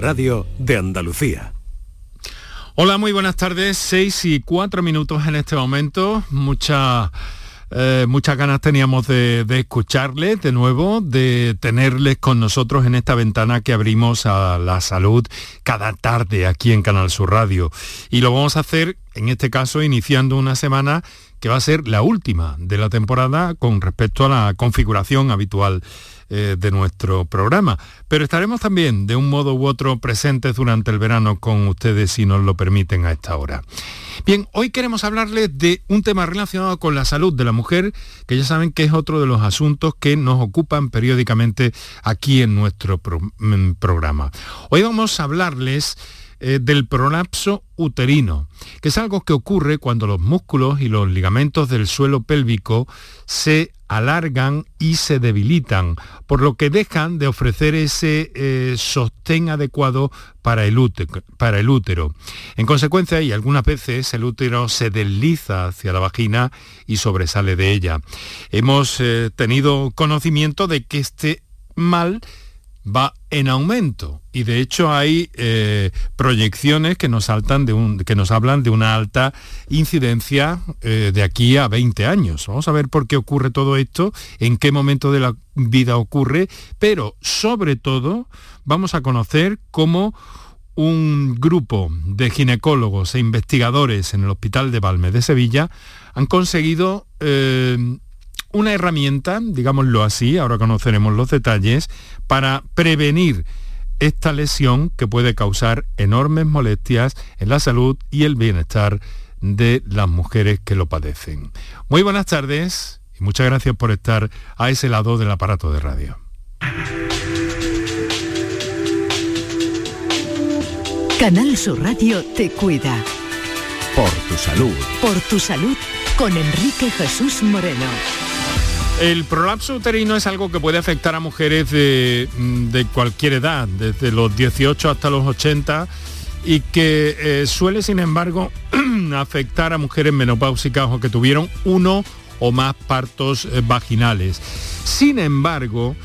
Radio de Andalucía. Hola, muy buenas tardes. Seis y cuatro minutos en este momento. Muchas eh, muchas ganas teníamos de, de, escucharles de nuevo, de tenerles con nosotros en esta ventana que abrimos a la salud cada tarde aquí en Canal Sur Radio. Y lo vamos a hacer, en este caso, iniciando una semana que va a ser la última de la temporada con respecto a la configuración habitual eh, de nuestro programa. Pero estaremos también de un modo u otro presentes durante el verano con ustedes si nos lo permiten a esta hora. Bien, hoy queremos hablarles de un tema relacionado con la salud de la mujer, que ya saben que es otro de los asuntos que nos ocupan periódicamente aquí en nuestro programa. Hoy vamos a hablarles eh, del prolapso uterino, que es algo que ocurre cuando los músculos y los ligamentos del suelo pélvico se alargan y se debilitan, por lo que dejan de ofrecer ese eh, sostén adecuado para el, útero. En consecuencia, y algunas veces el útero se desliza hacia la vagina y sobresale de ella. Hemos eh, tenido conocimiento de que este mal va en aumento y de hecho hay eh, proyecciones que nos, saltan de un, que nos hablan de una alta incidencia eh, de aquí a 20 años. Vamos a ver por qué ocurre todo esto, en qué momento de la vida ocurre, pero sobre todo vamos a conocer cómo un grupo de ginecólogos e investigadores en el Hospital de Valme de Sevilla han conseguido eh, una herramienta, digámoslo así, ahora conoceremos los detalles, para prevenir esta lesión que puede causar enormes molestias en la salud y el bienestar de las mujeres que lo padecen. Muy buenas tardes y muchas gracias por estar a ese lado del aparato de radio. Canal Sur Radio te cuida. Por tu salud. Por tu salud con Enrique Jesús Moreno. El prolapso uterino es algo que puede afectar a mujeres de, cualquier edad, desde los 18 hasta los 80, y que eh, suele, sin embargo, afectar a mujeres menopáusicas o que tuvieron uno o más partos eh, vaginales. Sin embargo,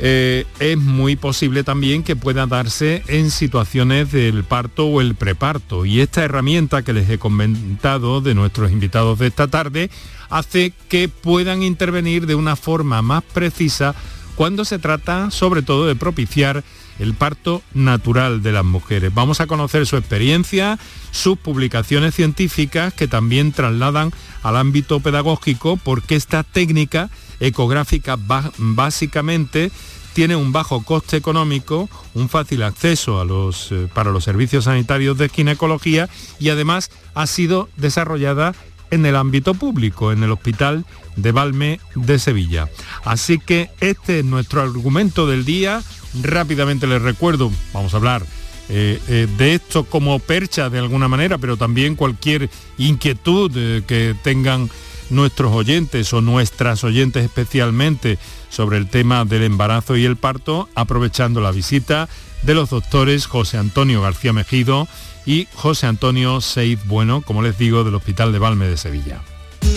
eh, es muy posible también que pueda darse en situaciones del parto o el preparto. Y esta herramienta que les he comentado de nuestros invitados de esta tarde hace que puedan intervenir de una forma más precisa cuando se trata sobre todo de propiciar el parto natural de las mujeres. Vamos a conocer su experiencia, sus publicaciones científicas que también trasladan al ámbito pedagógico porque esta técnica ecográfica básicamente tiene un bajo coste económico, un fácil acceso a los, eh, para los servicios sanitarios de ginecología y además ha sido desarrollada en el ámbito público, en el Hospital de Valme de Sevilla. Así que este es nuestro argumento del día. Rápidamente les recuerdo, vamos a hablar eh, eh, de esto como percha de alguna manera, pero también cualquier inquietud eh, que tengan nuestros oyentes o nuestras oyentes especialmente sobre el tema del embarazo y el parto, aprovechando la visita de los doctores José Antonio García Mejido y José Antonio Seiz Bueno, como les digo, del Hospital de Valme de Sevilla.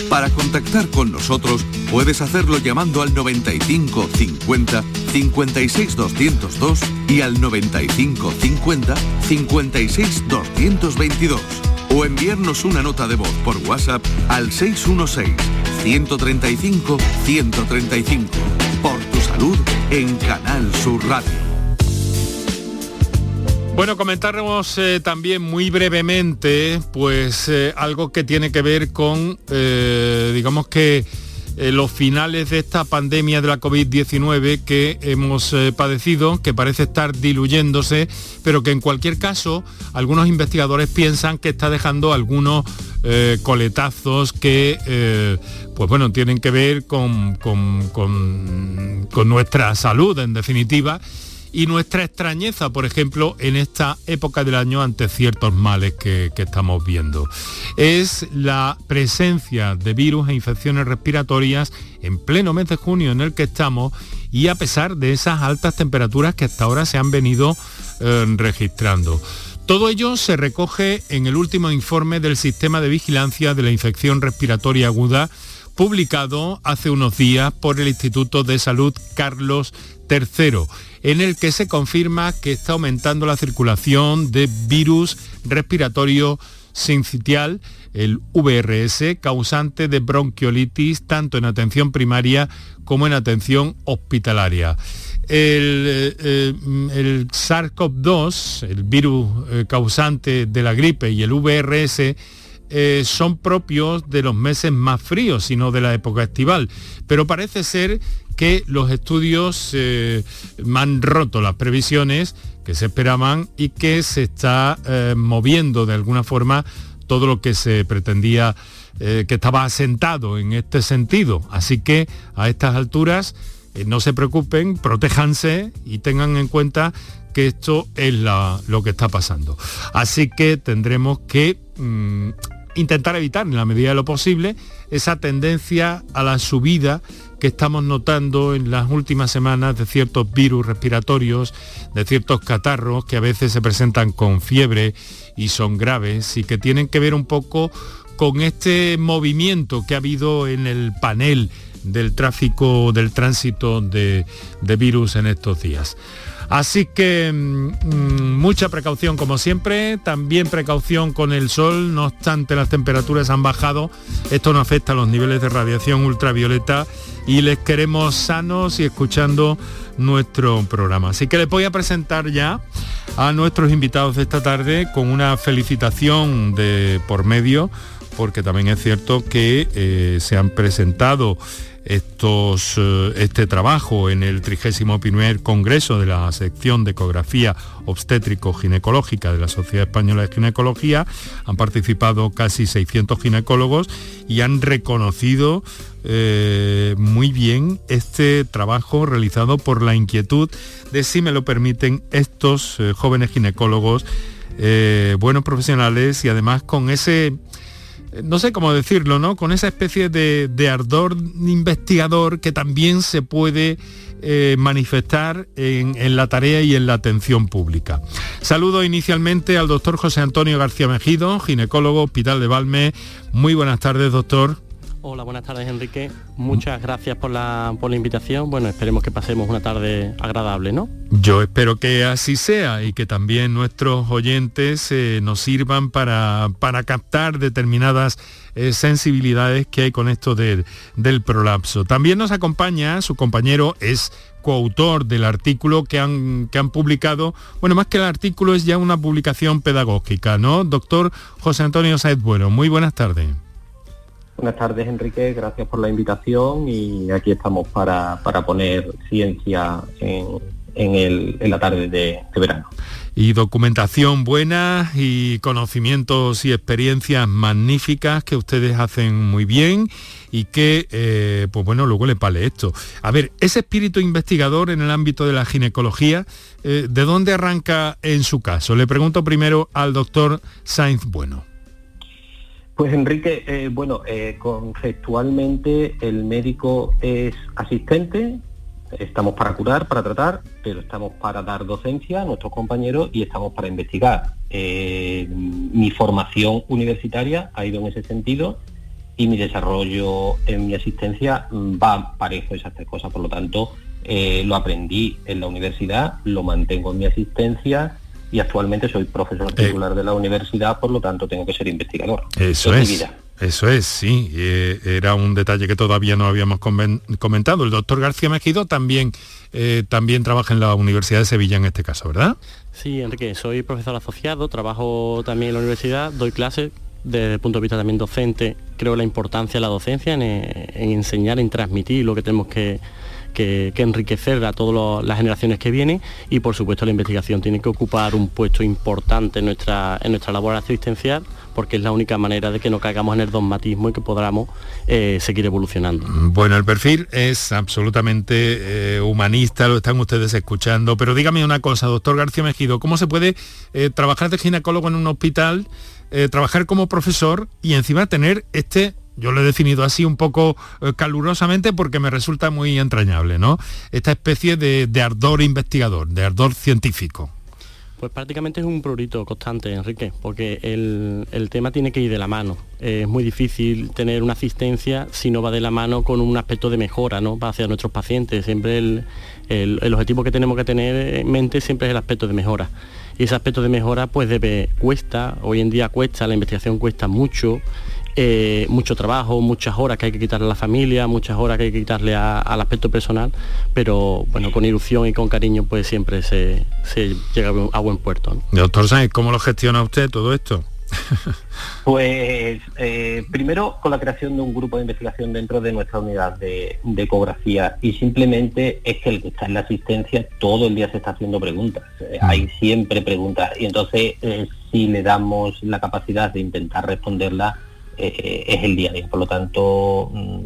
Para contactar con nosotros puedes hacerlo llamando al 95 50 56 202 y al 95 50 56 222 o enviarnos una nota de voz por WhatsApp al 616 135 135 por tu salud en Canal Sur Radio. Bueno, comentaremos eh, también muy brevemente, pues eh, algo que tiene que ver con, eh, digamos que los finales de esta pandemia de la COVID-19 que hemos padecido, que parece estar diluyéndose, pero que en cualquier caso algunos investigadores piensan que está dejando algunos coletazos que, pues bueno, tienen que ver con, con nuestra salud en definitiva y nuestra extrañeza, por ejemplo, en esta época del año ante ciertos males que, estamos viendo. Es la presencia de virus e infecciones respiratorias en pleno mes de junio en el que estamos y a pesar de esas altas temperaturas que hasta ahora se han venido eh, registrando. Todo ello se recoge en el último informe del Sistema de Vigilancia de la Infección Respiratoria Aguda publicado hace unos días por el Instituto de Salud Carlos III, en el que se confirma que está aumentando la circulación de virus respiratorio sincitial, el VRS, causante de bronquiolitis tanto en atención primaria como en atención hospitalaria. El, eh, eh, SARS-CoV-2, el virus eh, causante de la gripe y el VRS, son propios de los meses más fríos, sino de la época estival. Pero parece ser que los estudios han roto las previsiones que se esperaban y que se está moviendo de alguna forma todo lo que se pretendía que estaba asentado en este sentido. Así que a estas alturas eh, no se preocupen, protéjanse y tengan en cuenta que esto es lo que está pasando. Así que tendremos que mm, intentar evitar en la medida de lo posible esa tendencia a la subida que estamos notando en las últimas semanas de ciertos virus respiratorios, de ciertos catarros que a veces se presentan con fiebre y son graves y que tienen que ver un poco con este movimiento que ha habido en el panel del tráfico, del tránsito de, virus en estos días. Así que mm, mm, mucha precaución como siempre, también precaución con el sol, no obstante las temperaturas han bajado, esto no afecta a los niveles de radiación ultravioleta y les queremos sanos y escuchando nuestro programa. Así que les voy a presentar ya a nuestros invitados de esta tarde con una felicitación de por medio, porque también es cierto que eh, se han presentado estos, eh, este trabajo en el 31 Congreso de la sección de ecografía obstétrico-ginecológica de la Sociedad Española de Ginecología. Han participado casi 600 ginecólogos y han reconocido eh, muy bien este trabajo realizado por la inquietud de, si me lo permiten, estos eh, jóvenes ginecólogos, buenos profesionales y además con ese no sé cómo decirlo, ¿no? Con esa especie de, ardor investigador que también se puede eh, manifestar en, la tarea y en la atención pública. Saludo inicialmente al doctor José Antonio García Mejido, ginecólogo, Hospital de Valme. Muy buenas tardes, doctor. Hola, buenas tardes Enrique. Muchas gracias por la, por la invitación. Bueno, esperemos que pasemos una tarde agradable, ¿no? Yo espero que así sea y que también nuestros oyentes eh, nos sirvan para, para captar determinadas eh, sensibilidades que hay con esto del prolapso. También nos acompaña su compañero, es coautor del artículo que han, que han publicado. Bueno, más que el artículo es ya una publicación pedagógica, ¿no? Doctor José Antonio Saez Bueno, muy buenas tardes. Buenas tardes, Enrique. Gracias por la invitación y aquí estamos para, poner ciencia en, la tarde de, verano. Y documentación buena y conocimientos y experiencias magníficas que ustedes hacen muy bien y que, eh, pues bueno, luego le pale esto. A ver, ese espíritu investigador en el ámbito de la ginecología, eh, ¿de dónde arranca en su caso? Le pregunto primero al doctor Sainz Bueno. Pues Enrique, eh, bueno, eh, conceptualmente el médico es asistente, estamos para curar, para tratar, pero estamos para dar docencia a nuestros compañeros y estamos para investigar. Eh, mi formación universitaria ha ido en ese sentido y mi desarrollo en mi asistencia va parejo esas tres cosas, por lo tanto lo aprendí en la universidad, lo mantengo en mi asistencia y actualmente soy profesor eh, titular de la universidad, por lo tanto tengo que ser investigador. Eso es. Eso es, sí. Eh, era un detalle que todavía no habíamos comentado. El doctor García Mejido también, eh, también trabaja en la Universidad de Sevilla en este caso, ¿verdad? Sí, Enrique, soy profesor asociado, trabajo también en la universidad, doy clases desde el punto de vista también docente. Creo la importancia de la docencia en, en enseñar, en transmitir lo que tenemos que que, enriquecer a todas las generaciones que vienen y por supuesto la investigación tiene que ocupar un puesto importante en nuestra, en nuestra labor asistencial porque es la única manera de que no caigamos en el dogmatismo y que podamos eh, seguir evolucionando. Bueno, el perfil es absolutamente eh, humanista, lo están ustedes escuchando, pero dígame una cosa, doctor García Mejido, ¿cómo se puede eh, trabajar de ginecólogo en un hospital, trabajar como profesor y encima tener este yo lo he definido así un poco eh, calurosamente porque me resulta muy entrañable, ¿no? Esta especie de, ardor investigador, de ardor científico. Pues prácticamente es un prurito constante, Enrique, porque el, tema tiene que ir de la mano. es muy difícil tener una asistencia si no va de la mano con un aspecto de mejora ¿no? hacia nuestros pacientes. Siempre el, el, objetivo que tenemos que tener en mente siempre es el aspecto de mejora. Y ese aspecto de mejora pues debe, cuesta, hoy en día cuesta, la investigación cuesta mucho, eh, mucho trabajo, muchas horas que hay que quitarle a la familia, muchas horas que hay que quitarle al aspecto personal, pero bueno, con ilusión y con cariño pues siempre se, llega a buen puerto. Doctor Sáenz, ¿cómo lo gestiona usted todo esto? Pues eh, primero con la creación de un grupo de investigación dentro de nuestra unidad de, ecografía y simplemente es que el que está en la asistencia todo el día se está haciendo preguntas. Eh, hay siempre preguntas y entonces si le damos la capacidad de intentar responderla eh, es el día a día. Por lo tanto, mm,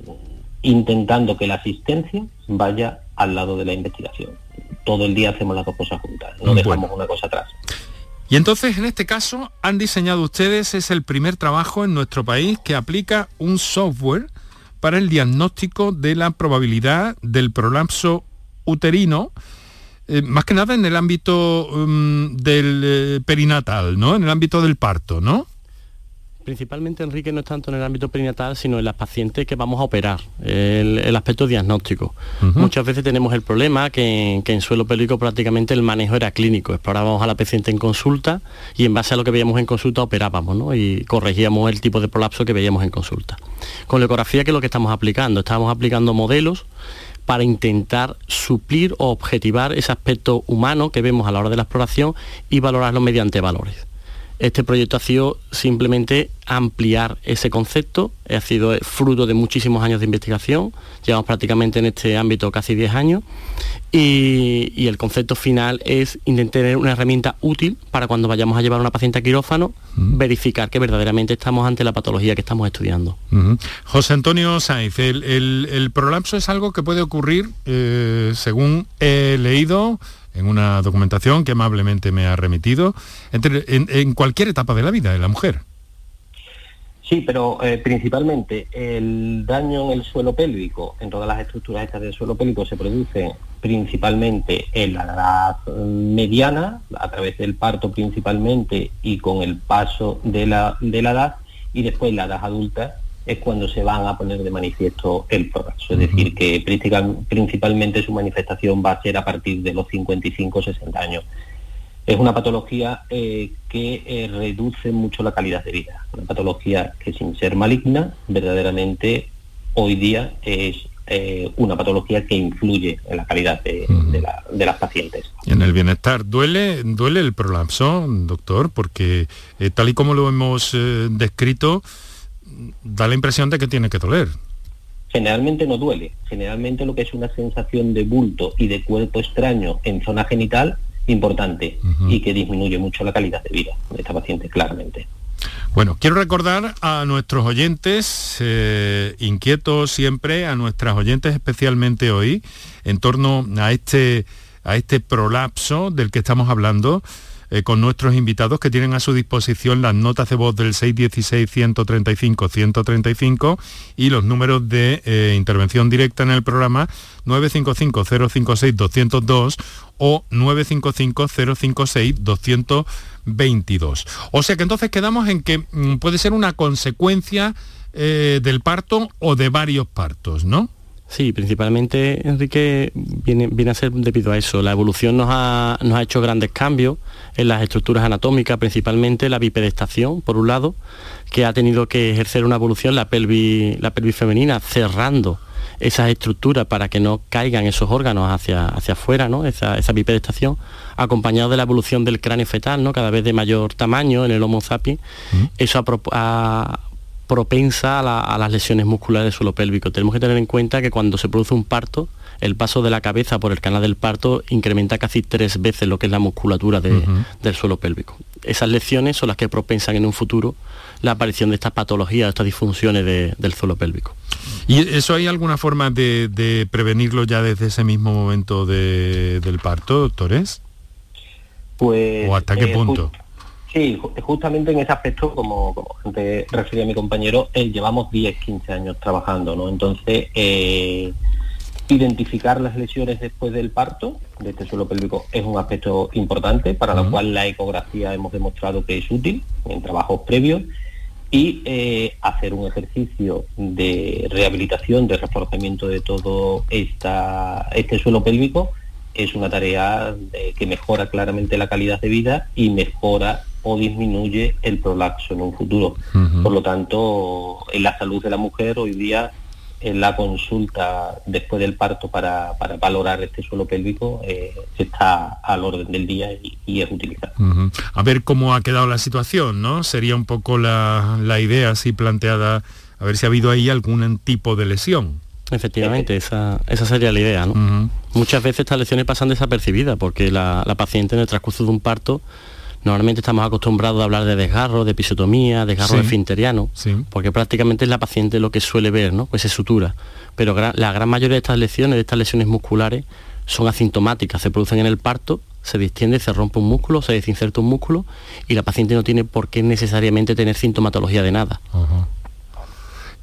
intentando que la asistencia vaya al lado de la investigación. Todo el día hacemos las dos cosas juntas, no dejamos una cosa atrás. Y entonces, en este caso, han diseñado ustedes, es el primer trabajo en nuestro país que aplica un software para el diagnóstico de la probabilidad del prolapso uterino, eh, más que nada en el ámbito mm, del eh, perinatal, ¿no? En el ámbito del parto, ¿no? Principalmente, Enrique, no es tanto en el ámbito perinatal, sino en las pacientes que vamos a operar, el, aspecto diagnóstico. Muchas veces tenemos el problema que, en suelo pélvico prácticamente el manejo era clínico. Explorábamos a la paciente en consulta y en base a lo que veíamos en consulta operábamos y corregíamos el tipo de prolapso que veíamos en consulta. Con la ecografía, ¿qué es lo que estamos aplicando? Estamos aplicando modelos para intentar suplir o objetivar ese aspecto humano que vemos a la hora de la exploración y valorarlo mediante valores. Este proyecto ha sido simplemente ampliar ese concepto, ha sido fruto de muchísimos años de investigación, llevamos prácticamente en este ámbito casi 10 años, y, el concepto final es intentar tener una herramienta útil para cuando vayamos a llevar a una paciente a quirófano, verificar que verdaderamente estamos ante la patología que estamos estudiando. José Antonio Sainz, el, prolapso es algo que puede ocurrir, eh, según he leído, en una documentación que amablemente me ha remitido, en, cualquier etapa de la vida de la mujer. Sí, pero eh, principalmente el daño en el suelo pélvico, en todas las estructuras estas del suelo pélvico, se produce principalmente en la edad mediana, a través del parto principalmente y con el paso de la, de la edad, y después la edad adulta es cuando se van a poner de manifiesto el prolapso. Es decir, que principalmente su manifestación va a ser a partir de los 55-60 años. Es una patología eh, que eh, reduce mucho la calidad de vida. Una patología que sin ser maligna, verdaderamente hoy día es eh, una patología que influye en la calidad de, de, las pacientes. En el bienestar, ¿duele, duele el prolapso, doctor? Porque tal y como lo hemos descrito, da la impresión de que tiene que doler. Generalmente no duele, generalmente lo que es una sensación de bulto y de cuerpo extraño en zona genital importante y que disminuye mucho la calidad de vida de esta paciente, claramente. Bueno, quiero recordar a nuestros oyentes, eh, inquietos siempre, a nuestras oyentes especialmente hoy, en torno a este, a este prolapso del que estamos hablando, eh, con nuestros invitados que tienen a su disposición las notas de voz del 616-135-135 y los números de eh, intervención directa en el programa 955-056-202 o 955-056-222. O sea que entonces quedamos en que mm, puede ser una consecuencia eh, del parto o de varios partos, ¿no? Sí, principalmente, Enrique, viene, viene a ser debido a eso. La evolución nos ha, nos ha hecho grandes cambios en las estructuras anatómicas, principalmente la bipedestación, por un lado, que ha tenido que ejercer una evolución la pelvis, la pelvis femenina, cerrando esas estructuras para que no caigan esos órganos hacia, hacia afuera, ¿no? esa, esa bipedestación, acompañado de la evolución del cráneo fetal, ¿no? cada vez de mayor tamaño en el Homo sapiens. Mm. Eso ha, propensa a, las lesiones musculares del suelo pélvico. Tenemos que tener en cuenta que cuando se produce un parto, el paso de la cabeza por el canal del parto incrementa casi tres veces lo que es la musculatura del suelo pélvico. Esas lesiones son las que propensan en un futuro la aparición de estas patologías, de estas disfunciones del suelo pélvico. ¿Y eso hay alguna forma de, prevenirlo ya desde ese mismo momento del parto, doctores? Pues, ¿O hasta qué eh, punto? Sí, justamente en ese aspecto, como, como antes refería mi compañero, eh, llevamos 10, 15 años trabajando, ¿no? Entonces, eh, Identificar las lesiones después del parto de este suelo pélvico es un aspecto importante para lo cual la ecografía hemos demostrado que es útil en trabajos previos y eh, hacer un ejercicio de rehabilitación, de reforzamiento de todo esta, este suelo pélvico es una tarea que mejora claramente la calidad de vida y mejora o disminuye el prolapso en un futuro. Por lo tanto, en la salud de la mujer hoy día en la consulta después del parto para, valorar este suelo pélvico eh, está al orden del día y, es utilizado. A ver cómo ha quedado la situación, ¿no? Sería un poco la, idea así planteada, a ver si ha habido ahí algún tipo de lesión. Efectivamente, esa, esa sería la idea. ¿no? Muchas veces estas lesiones pasan desapercibidas porque la, paciente en el transcurso de un parto Normalmente estamos acostumbrados a hablar de desgarro, de episiotomía, desgarro de esfinteriano, porque prácticamente es la paciente lo que suele ver, ¿no? Pues se sutura. Pero la gran mayoría de estas lesiones, de estas lesiones musculares, son asintomáticas, se producen en el parto, se distiende, se rompe un músculo, se desinserta un músculo y la paciente no tiene por qué necesariamente tener sintomatología de nada.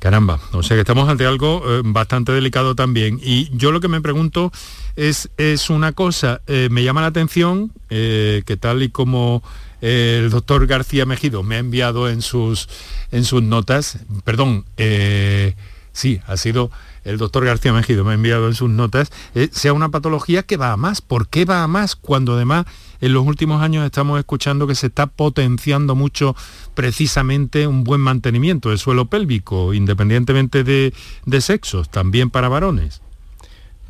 Caramba, o sea que estamos ante algo eh, bastante delicado también. Y yo lo que me pregunto es, es una cosa, eh, me llama la atención eh, que tal y como el doctor García Mejido me ha enviado en sus, en sus notas, perdón, sí, ha sido el doctor García Mejido me ha enviado en sus notas, sea una patología que va a más. ¿Por qué va a más cuando además en los últimos años estamos escuchando que se está potenciando mucho precisamente un buen mantenimiento del suelo pélvico, independientemente de, de sexos, también para varones.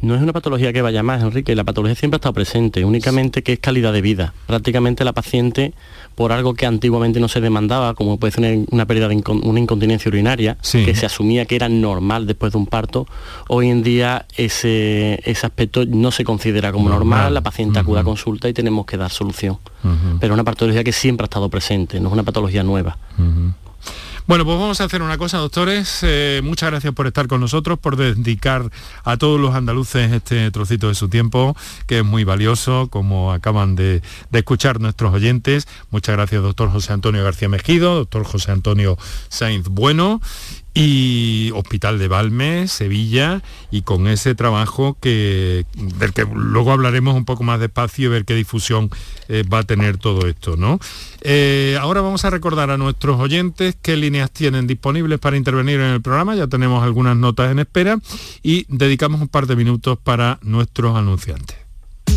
No es una patología que vaya más, Enrique, la patología siempre ha estado presente, únicamente que es calidad de vida. Prácticamente la paciente, por algo que antiguamente no se demandaba, como puede ser una, pérdida de una incontinencia urinaria, que se asumía que era normal después de un parto, hoy en día ese, ese aspecto no se considera como normal, la paciente acude a consulta y tenemos que dar solución. Pero es una patología que siempre ha estado presente, no es una patología nueva. Bueno, pues vamos a hacer una cosa, doctores. Eh, muchas gracias por estar con nosotros, por dedicar a todos los andaluces este trocito de su tiempo, que es muy valioso, como acaban de, de escuchar nuestros oyentes. Muchas gracias, doctor José Antonio García Mejido, doctor José Antonio Sainz Bueno y Hospital de Valme, Sevilla, y con ese trabajo que, del que luego hablaremos un poco más despacio y ver qué difusión eh, va a tener todo esto. ¿no? Eh, ahora vamos a recordar a nuestros oyentes qué líneas tienen disponibles para intervenir en el programa, ya tenemos algunas notas en espera y dedicamos un par de minutos para nuestros anunciantes.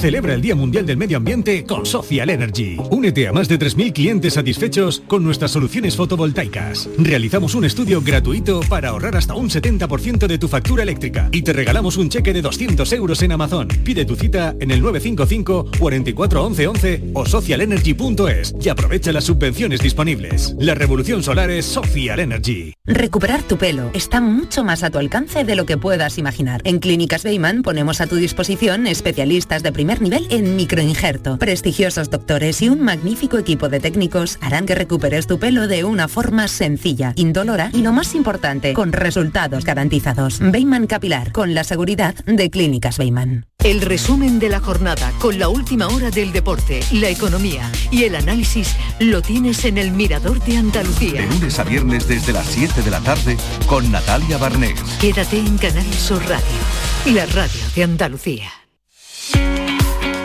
Celebra el Día Mundial del Medio Ambiente con Social Energy. Únete a más de 3.000 clientes satisfechos con nuestras soluciones fotovoltaicas. Realizamos un estudio gratuito para ahorrar hasta un 70% de tu factura eléctrica y te regalamos un cheque de 200 euros en Amazon. Pide tu cita en el 955 44 11 11 o socialenergy.es y aprovecha las subvenciones disponibles. La revolución solar es Social Energy. Recuperar tu pelo está mucho más a tu alcance de lo que puedas imaginar. En Clínicas Beyman ponemos a tu disposición especialistas de primera primer nivel en microinjerto. Prestigiosos doctores y un magnífico equipo de técnicos harán que recuperes tu pelo de una forma sencilla, indolora y lo más importante, con resultados garantizados. Bayman Capilar, con la seguridad de Clínicas Bayman. El resumen de la jornada con la última hora del deporte, la economía y el análisis lo tienes en el Mirador de Andalucía. De lunes a viernes desde las 7 de la tarde con Natalia Barnés. Quédate en Canal Sur Radio, la radio de Andalucía.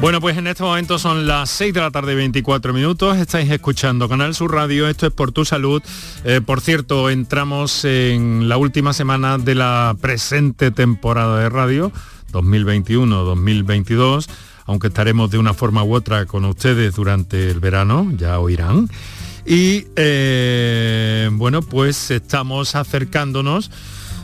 Bueno, pues en este momento son las 6 de la tarde 24 minutos. Estáis escuchando Canal Sur Radio. Esto es por tu salud. Eh, por cierto, entramos en la última semana de la presente temporada de radio 2021-2022, aunque estaremos de una forma u otra con ustedes durante el verano, ya oirán. Y eh, bueno, pues estamos acercándonos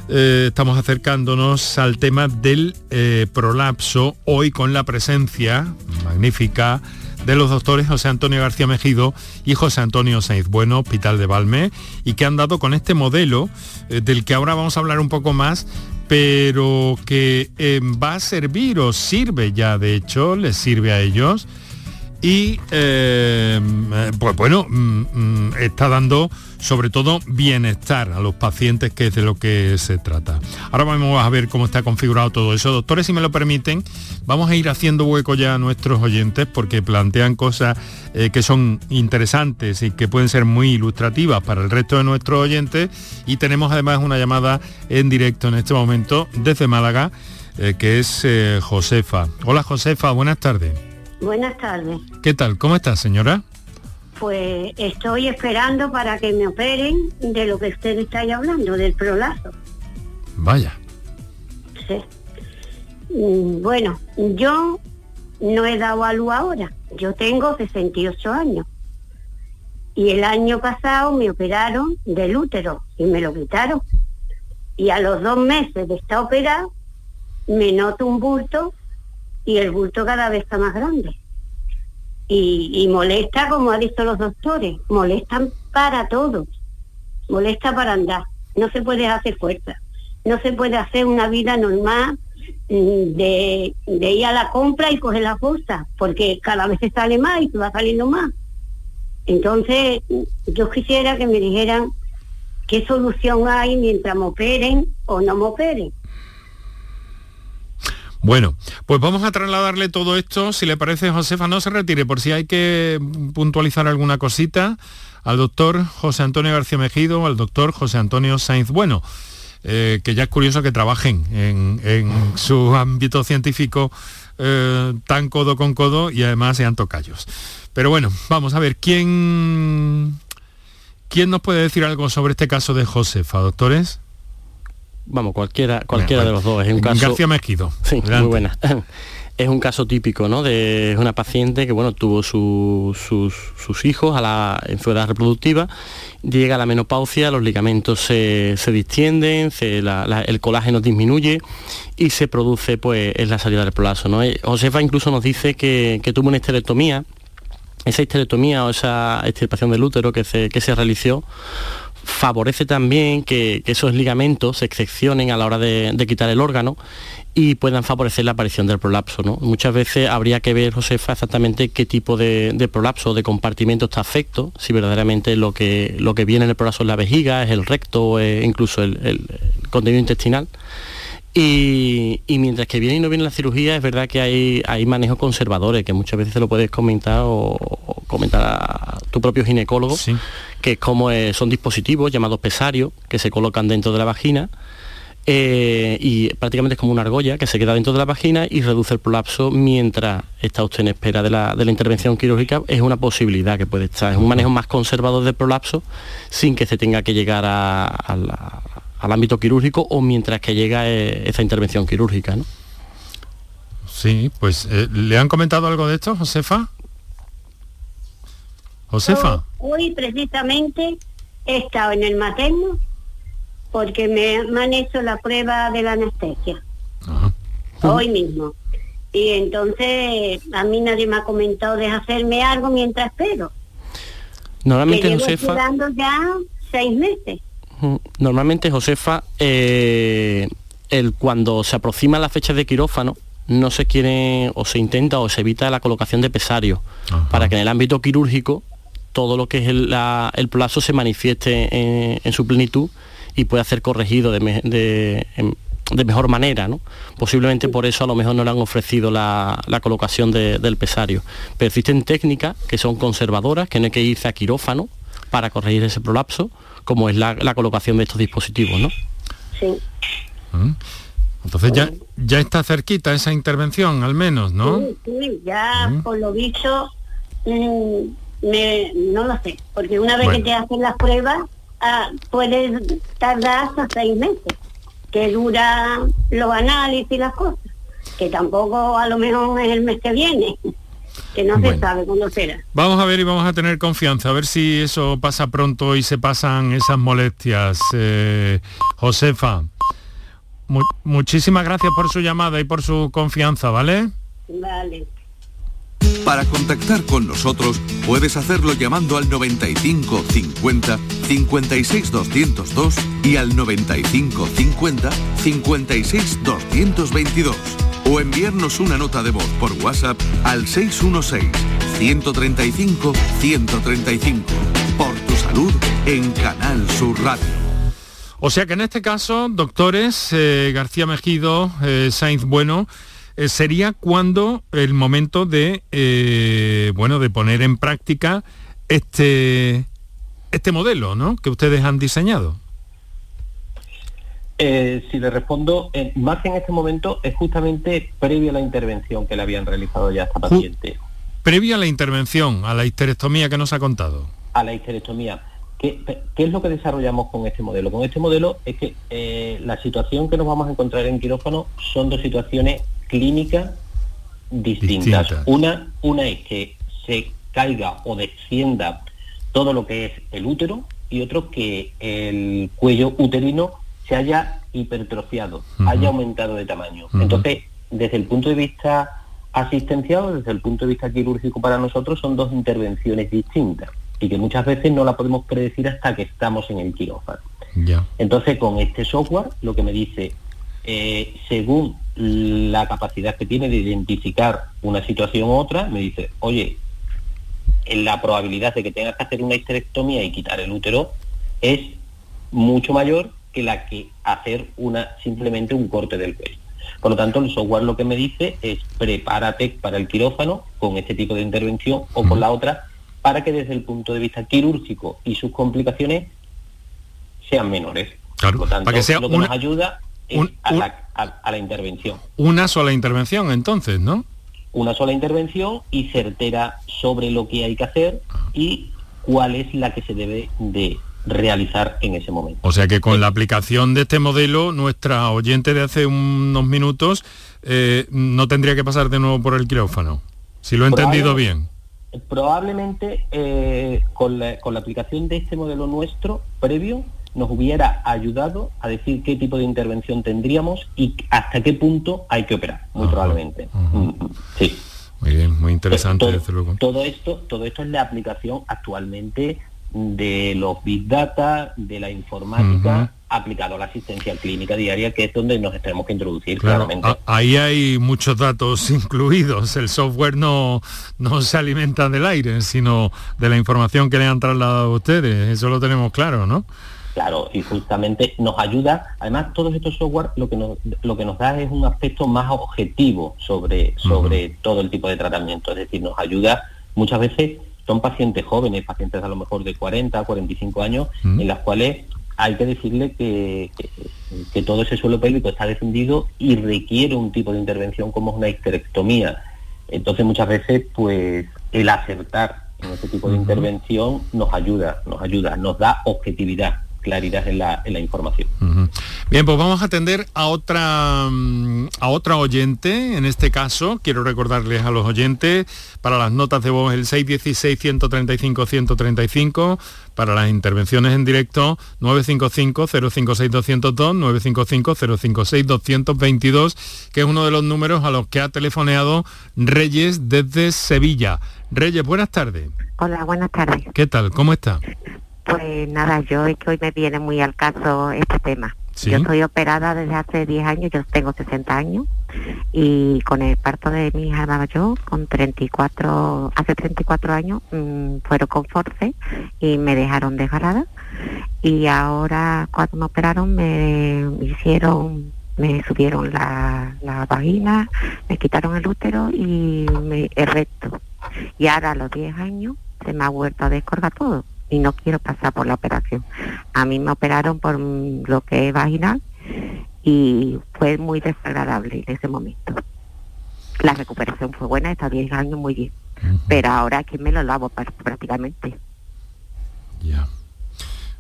eh, estamos acercándonos al tema del eh, prolapso, hoy con la presencia magnífica de los doctores José Antonio García Mejido y José Antonio Saiz Bueno, Hospital de Valme, y que han dado con este modelo eh, del que ahora vamos a hablar un poco más, pero que va a servir o sirve ya, de hecho, les sirve a ellos. Y pues bueno, mm, mm, está dando sobre todo bienestar a los pacientes, que es de lo que se trata. Ahora vamos a ver cómo está configurado todo eso. Doctores, si me lo permiten, vamos a ir haciendo hueco ya a nuestros oyentes porque plantean cosas eh, que son interesantes y que pueden ser muy ilustrativas para el resto de nuestros oyentes. Y tenemos además una llamada en directo en este momento desde Málaga, eh, que es eh, Josefa. Hola Josefa, buenas tardes. Buenas tardes. ¿Qué tal? ¿Cómo está, señora? Pues estoy esperando para que me operen de lo que usted está hablando, del prolazo. Vaya. Sí. Mm, Bueno, yo no he dado a luz ahora. Yo tengo 68 años. Y el año pasado me operaron del útero y me lo quitaron. Y a los dos meses de estar operado, me noto un bulto y el bulto cada vez está más grande y, y molesta, como han dicho los doctores, molestan para todo, molesta para andar, no se puede hacer fuerza, no se puede hacer una vida normal mm, de, ir a la compra y coger las bolsas, porque cada vez se sale más y se va saliendo más. Entonces, yo quisiera que me dijeran qué solución hay mientras me operen o no me operen. Bueno, pues vamos a trasladarle todo esto, si le parece, Josefa, no se retire por si hay que puntualizar alguna cosita al doctor José Antonio García Mejido al doctor José Antonio Sainz Bueno, eh, que ya es curioso que trabajen en, en su ámbito científico eh, tan codo con codo y además sean tocayos. Pero bueno, vamos a ver, ¿quién, ¿quién nos puede decir algo sobre este caso de Josefa, doctores? Vamos, cualquiera, cualquiera de los dos. Es un caso... García. Sí, muy buena. Es un caso típico, ¿no? De una paciente que, bueno, tuvo su- sus, sus hijos a la enfermedad reproductiva, llega a la menopausia, los ligamentos se, se distienden, se- la- la- el colágeno disminuye y se produce, pues, es la salida del prolapso, ¿no? Eh, Josefa incluso nos dice que, que tuvo una esterectomía, esa histerectomía o esa extirpación del útero que se, que se realizó favorece también que, esos ligamentos se excepcionen a la hora de, quitar el órgano y puedan favorecer la aparición del prolapso. ¿no? Muchas veces habría que ver, Josefa, exactamente qué tipo de, prolapso de compartimento está afecto, si verdaderamente lo que, lo que viene en el prolapso es la vejiga, es el recto, es incluso el, contenido intestinal. Y, mientras que viene y no viene la cirugía, es verdad que hay, hay manejos conservadores, que muchas veces se lo puedes comentar o comentar a tu propio ginecólogo, que como eh, son dispositivos llamados pesarios que se colocan dentro de la vagina eh, y prácticamente es como una argolla que se queda dentro de la vagina y reduce el prolapso mientras está usted en espera de la, de la intervención quirúrgica. Es una posibilidad que puede estar, es un manejo más conservador del prolapso sin que se tenga que llegar a- al ámbito quirúrgico o mientras que llega eh, esa intervención quirúrgica. ¿no? Sí, pues eh, ¿le han comentado algo de esto, Josefa? Josefa. Hoy, precisamente he estado en el materno porque me, me han hecho la prueba de la anestesia. Hoy mismo. Y entonces a mí nadie me ha comentado de hacerme algo mientras espero. Normalmente, que Josefa... esperando ya seis meses. Normalmente, Josefa, eh, el, cuando se aproxima la fecha de quirófano, no se quiere o se intenta o se evita la colocación de pesario, para que en el ámbito quirúrgico todo lo que es el, la- el plazo se manifieste en, en su plenitud y pueda ser corregido de, me- de- en- de mejor manera. ¿no? Posiblemente por eso a lo mejor no le han ofrecido la, la colocación de- del pesario. Pero existen técnicas que son conservadoras, que no hay que irse a quirófano para corregir ese prolapso, como es la, la colocación de estos dispositivos. ¿no? Sí. Mm. Entonces ya, ya está cerquita esa intervención, al menos, ¿no? Sí, sí, ya por lo visto, mm, me- no lo sé, porque una vez Bueno. que te hacen las pruebas, ah, puedes tardar hasta seis meses, que dura los análisis y las cosas, que tampoco a lo mejor es el mes que viene, que no se sabe cuándo será. Vamos a ver y vamos a tener confianza, a ver si eso pasa pronto y se pasan esas molestias. Eh, Josefa, mu- muchísimas gracias por su llamada y por su confianza, ¿vale? Vale. Para contactar con nosotros puedes hacerlo llamando al 95 50 56 202 y al 95 50 56 222 o enviarnos una nota de voz por WhatsApp al 616 135 135. Por tu salud en Canal Sur Radio. O sea que en este caso, doctores eh, García Mejido, eh, Sainz Bueno, eh, sería cuando el momento de eh, bueno de poner en práctica este este modelo, ¿no? Que ustedes han diseñado. Eh, si le respondo, eh, más que en este momento es justamente previo a la intervención que le habían realizado ya a esta paciente, Previa a la intervención, a la histerectomía que nos ha contado. a la histerectomía. ¿Qué, qué es lo que desarrollamos con este modelo? Con este modelo es que eh, la situación que nos vamos a encontrar en quirófano son dos situaciones clínicas distintas. Distintas. Una, una es que se caiga o descienda todo lo que es el útero y otro que el cuello uterino se haya hipertrofiado, haya aumentado de tamaño. Entonces, desde el punto de vista asistencial, desde el punto de vista quirúrgico para nosotros son dos intervenciones distintas y que muchas veces no la podemos predecir hasta que estamos en el quirófano. Ya. Entonces, con este software, lo que me dice, eh, según la capacidad que tiene de identificar una situación u otra, me dice, oye, en la probabilidad de que tengas que hacer una histerectomía y quitar el útero es mucho mayor que la que hacer una simplemente un corte del cuello. Por lo tanto, el software lo que me dice es prepárate para el quirófano con este tipo de intervención o con la otra para que desde el punto de vista quirúrgico y sus complicaciones sean menores. Claro, Por lo tanto, para que sea lo que una- nos ayuda un- a, un- la, a- a la intervención. Una sola intervención, entonces, ¿no? Una sola intervención y certera sobre lo que hay que hacer y cuál es la que se debe de realizar en ese momento. O sea que con la aplicación de este modelo, nuestra oyente de hace unos minutos eh, no tendría que pasar de nuevo por el quirófano. Si lo he entendido bien. Probablemente eh, con, la, con la aplicación de este modelo nuestro previo nos hubiera ayudado a decir qué tipo de intervención tendríamos y hasta qué punto hay que operar, muy probablemente. Mm, Sí. Muy bien, muy interesante, todo, desde luego. todo esto, todo esto es la aplicación actualmente de los big data, de la informática, aplicado a la asistencia clínica diaria, que es donde nos tenemos que introducir Claro, claramente. ahí hay muchos datos incluidos. El software no, no se alimenta del aire, sino de la información que le han trasladado a ustedes. Eso lo tenemos claro, ¿no? Claro, y justamente nos ayuda, además todos estos software lo que nos, lo que nos da es un aspecto más objetivo sobre, sobre todo el tipo de tratamiento, es decir, nos ayuda muchas veces, son pacientes jóvenes, pacientes a lo mejor de 40, 45 años, en las cuales hay que decirle que, que- que todo ese suelo pélvico está descendido y requiere un tipo de intervención como es una histerectomía. Entonces muchas veces pues el acertar en ese tipo de intervención nos ayuda, nos ayuda, nos da objetividad claridad en la, información. Bien, pues vamos a atender a otra, mm, a otra oyente, en este caso, quiero recordarles a los oyentes, para las notas de voz el 616-135-135, para las intervenciones en directo 955-056-202, 955-056-222, que es uno de los números a los que ha telefoneado Reyes desde Sevilla. Reyes, buenas tardes. Hola, buenas tardes. ¿Qué tal? ¿Cómo está? Pues nada, yo es que hoy me viene muy al caso este tema. Yo estoy operada desde hace 10 años, yo tengo 60 años y con el parto de mi hija mayor, con 34, hace 34 años, mm, fueron con force y me dejaron desgarrada y ahora cuando me operaron me hicieron, me subieron la, la vagina, me quitaron el útero y me, el recto. Y ahora a los 10 años se me ha vuelto a descolgar todo y no quiero pasar por la operación. A mí me operaron por lo que es vaginal y fue muy desagradable en ese momento. La recuperación fue buena, está 10 años muy bien, pero ahora que me lo lavo prácticamente. Ya.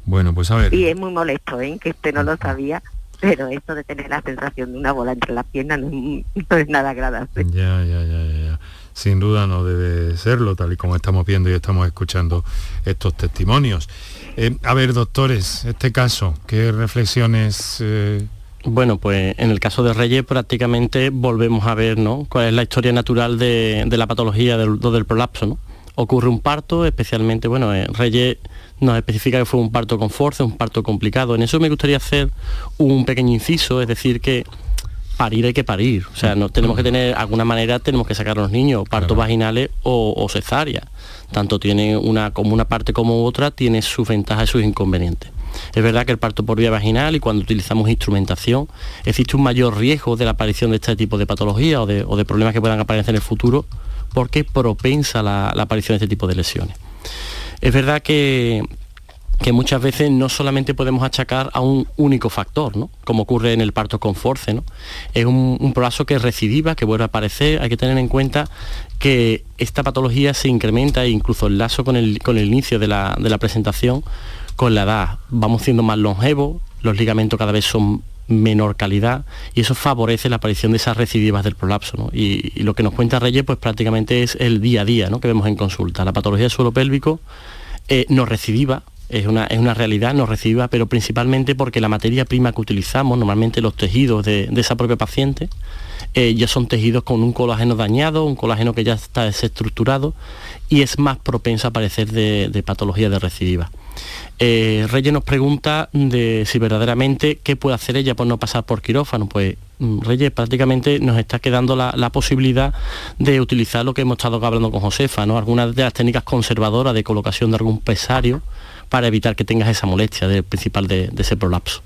Bueno, pues a ver. Y es muy molesto, ¿eh? que usted no lo sabía, pero esto de tener la sensación de una bola entre las piernas no, no es nada agradable. Ya, ya, ya, ya sin duda no debe serlo, tal y como estamos viendo y estamos escuchando estos testimonios. Eh, a ver, doctores, este caso, ¿qué reflexiones... Eh? Bueno, pues en el caso de Reyes prácticamente volvemos a ver ¿no? cuál es la historia natural de, la patología del, del prolapso. ¿no? Ocurre un parto, especialmente, bueno, eh, Reyes nos especifica que fue un parto con fuerza, un parto complicado. En eso me gustaría hacer un pequeño inciso, es decir, que parir hay que parir. O sea, no, tenemos que tener, alguna manera tenemos que sacar a los niños, partos vaginales o, cesárea. Tanto tiene una, como una parte como otra, tiene sus ventajas y sus inconvenientes. Es verdad que el parto por vía vaginal y cuando utilizamos instrumentación existe un mayor riesgo de la aparición de este tipo de patología o de, problemas que puedan aparecer en el futuro porque propensa la aparición de este tipo de lesiones. Es verdad que, que muchas veces no solamente podemos achacar a un único factor, ¿no? como ocurre en el parto con force. ¿no? Es un, un prolazo que recidiva, que vuelve a aparecer. Hay que tener en cuenta que esta patología se incrementa e incluso el lazo con el, con el inicio de la, presentación con la edad. Vamos siendo más longevos, los ligamentos cada vez son menor calidad y eso favorece la aparición de esas recidivas del prolapso. Y, lo que nos cuenta Reyes pues prácticamente es el día a día ¿no? que vemos en consulta. La patología del suelo pélvico eh, no recidiva, es una, es una realidad no reciba, pero principalmente porque la materia prima que utilizamos, normalmente los tejidos de, esa propia paciente, eh, ya son tejidos con un colágeno dañado, un colágeno que ya está desestructurado y es más propenso a aparecer de, patología de recidiva. Eh, Reyes nos pregunta de si verdaderamente qué puede hacer ella por no pasar por quirófano. Pues mm, Reyes prácticamente nos está quedando la, la, posibilidad de utilizar lo que hemos estado hablando con Josefa, ¿no? algunas de las técnicas conservadoras de colocación de algún pesario para evitar que tengas esa molestia del principal de, ese prolapso.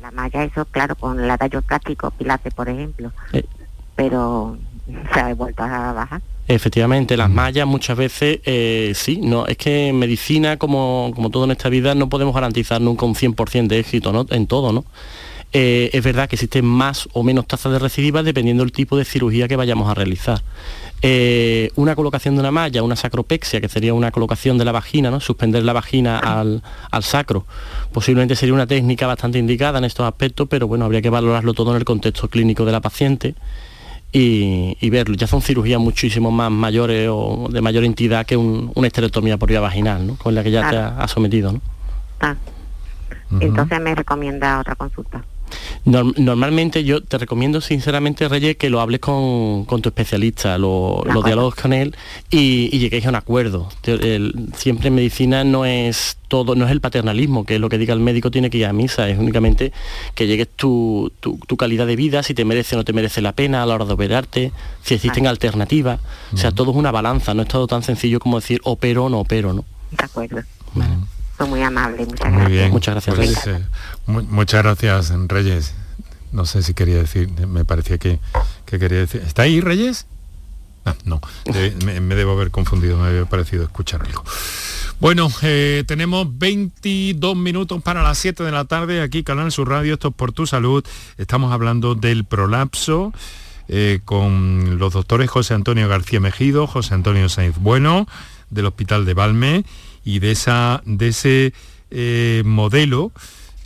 La malla, eso claro, con la tallo plástico, pilates, por ejemplo, eh. pero se ha vuelto a bajar. Efectivamente, las mallas muchas veces, eh, sí, no, es que en medicina, como, como todo en esta vida, no podemos garantizar nunca un 100% de éxito ¿no? en todo, ¿no? Eh, es verdad que existen más o menos tasas de recidiva dependiendo del tipo de cirugía que vayamos a realizar. Eh, una colocación de una malla, una sacropexia, que sería una colocación de la vagina, ¿no? suspender la vagina al, sacro, posiblemente sería una técnica bastante indicada en estos aspectos, pero bueno, habría que valorarlo todo en el contexto clínico de la paciente y, verlo. Ya son cirugías muchísimo más mayores o de mayor entidad que una esterectomía por vía vaginal, ¿no? con la que ya te ha, sometido. ¿no? Ah. Entonces me recomienda otra consulta normalmente yo te recomiendo sinceramente, Reyes, que lo hables con, tu especialista, lo, los diálogos con él y, lleguéis a un acuerdo. siempre en medicina no es todo, no es el paternalismo, que es lo que diga el médico tiene que ir a misa, es únicamente que llegues tu, calidad de vida, si te merece o no te merece la pena a la hora de operarte, si existen alternativas. O sea, todo es una balanza, no es todo tan sencillo como decir opero o no opero, ¿no? De acuerdo muy amable, muchas gracias. Muy bien. Muchas gracias, pues, eh, muchas gracias, Reyes. No sé si quería decir, me parecía que, quería decir. ¿Está ahí, Reyes? Ah, no, me, debo haber confundido, me había parecido escuchar algo. Bueno, eh, tenemos 22 minutos para las 7 de la tarde, aquí Canal Sur Radio, esto es por tu salud. Estamos hablando del prolapso eh, con los doctores José Antonio García Mejido, José Antonio Sainz Bueno, del Hospital de Valme y de, esa, de ese eh, modelo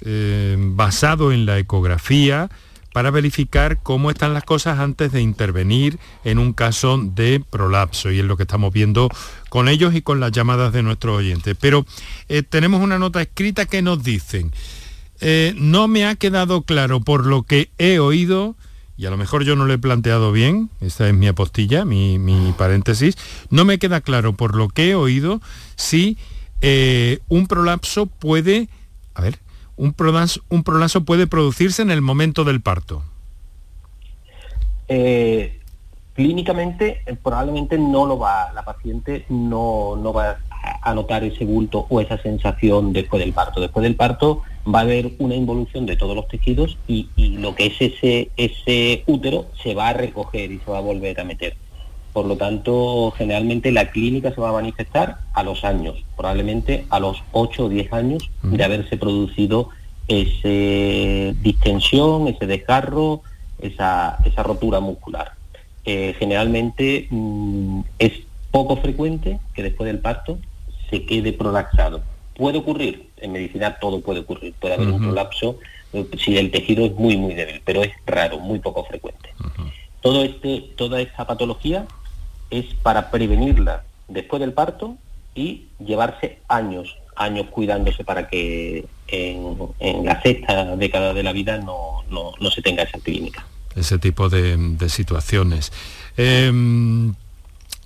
eh, basado en la ecografía para verificar cómo están las cosas antes de intervenir en un caso de prolapso y es lo que estamos viendo con ellos y con las llamadas de nuestros oyentes. Pero eh, tenemos una nota escrita que nos dicen, no me ha quedado claro por lo que he oído, y a lo mejor yo no lo he planteado bien, esta es mi apostilla, mi, paréntesis, no me queda claro por lo que he oído si un prolapso puede, a ver, un prolapso, un prolapso puede producirse en el momento del parto? Eh, clínicamente eh, probablemente no lo va, la paciente no, no va a notar ese bulto o esa sensación después del parto. Después del parto va a haber una involución de todos los tejidos y, y lo que es ese, ese útero se va a recoger y se va a volver a meter. Por lo tanto, generalmente la clínica se va a manifestar a los años, probablemente a los 8 o 10 años de haberse producido esa distensión, ese desgarro, esa, rotura muscular. Eh, generalmente mm, es poco frecuente que después del parto se quede prolaxado. Puede ocurrir, en medicina todo puede ocurrir, puede haber un prolapso eh, si el tejido es muy muy débil, pero es raro, muy poco frecuente. Todo este, toda esta patología es para prevenirla después del parto y llevarse años, años cuidándose para que en, la sexta década de la vida no, se tenga esa clínica. Ese tipo de, situaciones. Em,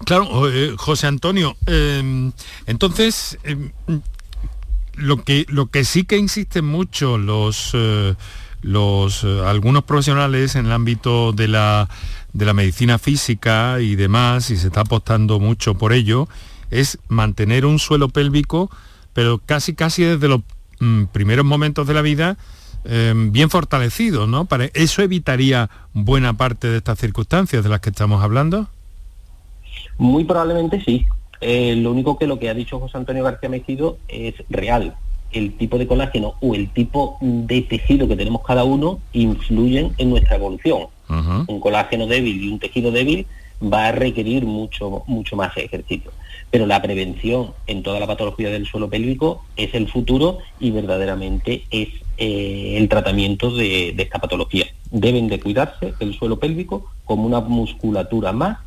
claro, eh, José Antonio, em, entonces, em, lo, que, lo que sí que insisten mucho los, eh, los eh, algunos profesionales en el ámbito de la de la medicina física y demás, y se está apostando mucho por ello, es mantener un suelo pélvico, pero casi casi desde los mm, primeros momentos de la vida, em, bien fortalecido, ¿no? Para, ¿Eso evitaría buena parte de estas circunstancias de las que estamos hablando? Muy probablemente sí. Eh, lo único que lo que ha dicho José Antonio García Mejido es real. El tipo de colágeno o el tipo de tejido que tenemos cada uno influyen en nuestra evolución un colágeno débil y un tejido débil va a requerir mucho, mucho más ejercicio. Pero la prevención en toda la patología del suelo pélvico es el futuro y verdaderamente es eh, el tratamiento de, esta patología. Deben de cuidarse el suelo pélvico como una musculatura más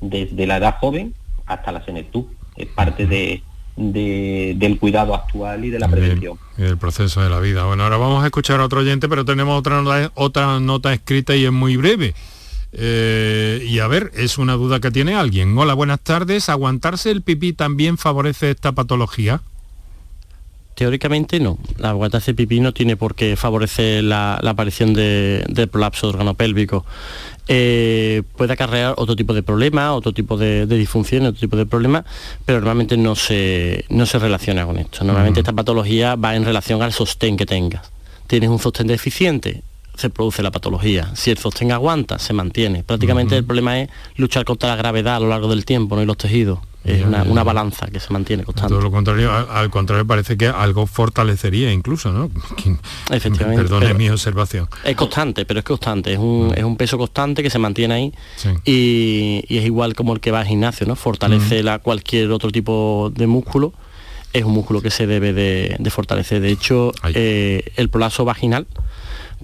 desde la edad joven hasta la senectud. Es parte de, del cuidado actual y de la prevención. Y del proceso de la vida. Bueno, ahora vamos a escuchar a otro oyente, pero tenemos otra nota, otra nota escrita y es muy breve. Eh, y a ver, es una duda que tiene alguien. Hola, buenas tardes. ¿Aguantarse el pipí también favorece esta patología? Teóricamente no. La aguantarse el pipí no tiene por qué favorecer la, aparición de, del prolapso órgano pélvico. Eh, puede acarrear otro tipo de problemas, otro tipo de, disfunción, otro tipo de problemas, pero normalmente no se, no se relaciona con esto. Normalmente esta patología va en relación al sostén que tengas. Tienes un sostén deficiente, se produce la patología. Si el sostén aguanta, se mantiene. Prácticamente el problema es luchar contra la gravedad a lo largo del tiempo ¿no? y los tejidos es una, balanza que se mantiene constante. Todo lo contrario, al, contrario parece que algo fortalecería incluso, ¿no? Efectivamente. Perdone mi observación. Es constante, pero es constante, es un, es un peso constante que se mantiene ahí y, es igual como el que va al gimnasio, ¿no? Fortalece la, cualquier otro tipo de músculo, es un músculo que se debe de, fortalecer. De hecho, eh, el prolazo vaginal,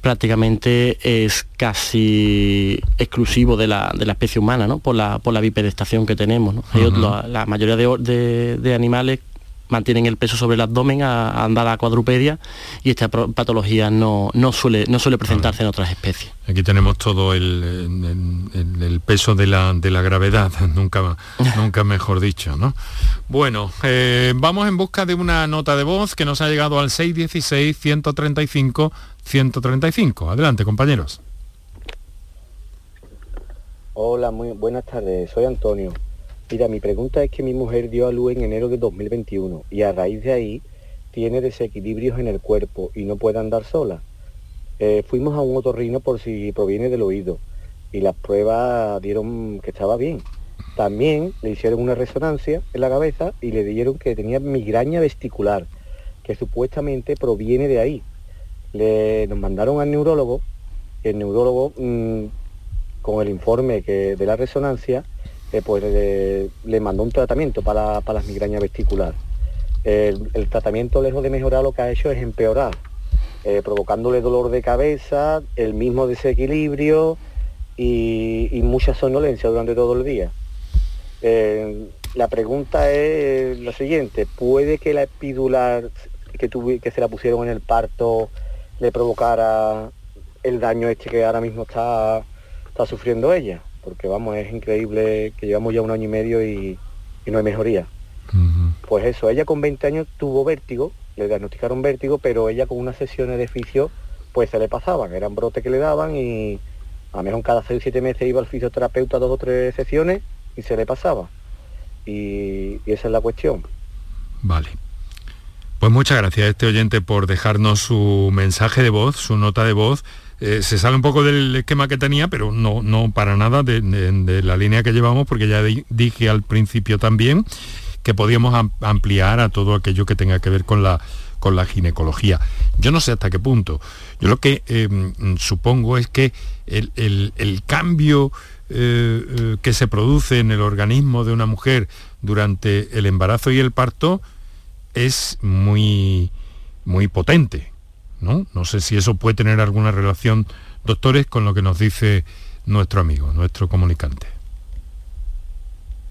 prácticamente es casi exclusivo de la, especie humana, ¿no? por, la, por la bipedestación que tenemos. la, mayoría de, animales mantienen el peso sobre el abdomen a, andar a cuadrupedia y esta patología no, no, suele, no suele presentarse en otras especies. Aquí tenemos todo el, el, peso de la, de la gravedad, nunca, nunca mejor dicho. ¿no? Bueno, eh, vamos en busca de una nota de voz que nos ha llegado al 616-135 135. Adelante, compañeros. Hola, muy buenas tardes. Soy Antonio. Mira, mi pregunta es que mi mujer dio a luz en enero de 2021 y a raíz de ahí tiene desequilibrios en el cuerpo y no puede andar sola. Eh, fuimos a un otorrino por si proviene del oído y las pruebas dieron que estaba bien. También le hicieron una resonancia en la cabeza y le dijeron que tenía migraña vesticular, que supuestamente proviene de ahí le, nos mandaron al neurólogo, el neurólogo mm, con el informe de la resonancia, eh, pues le, mandó un tratamiento para, las migrañas vesticular. El, tratamiento lejos de mejorar lo que ha hecho es empeorar, eh, provocándole dolor de cabeza, el mismo desequilibrio y, mucha somnolencia durante todo el día. Eh, la pregunta es la siguiente, ¿puede que la epidular que, que se la pusieron en el parto le provocara el daño este que ahora mismo está, está sufriendo ella? Porque vamos, es increíble que llevamos ya un año y medio y, no hay mejoría. Pues eso, ella con 20 años tuvo vértigo, le diagnosticaron vértigo, pero ella con unas sesiones de fisio pues se le pasaban, eran brotes que le daban y a lo mejor cada 6 o 7 meses iba al fisioterapeuta dos o tres sesiones y se le pasaba. Y, y esa es la cuestión. Vale. Pues muchas gracias a este oyente por dejarnos su mensaje de voz, su nota de voz. Eh, se sale un poco del esquema que tenía, pero no, no para nada de, la línea que llevamos, porque ya dije al principio también que podíamos ampliar a todo aquello que tenga que ver con la, con la ginecología. Yo no sé hasta qué punto. Yo lo que em, supongo es que el, cambio eh, que se produce en el organismo de una mujer durante el embarazo y el parto es muy, muy potente. ¿No? no sé si eso puede tener alguna relación, doctores, con lo que nos dice nuestro amigo, nuestro comunicante.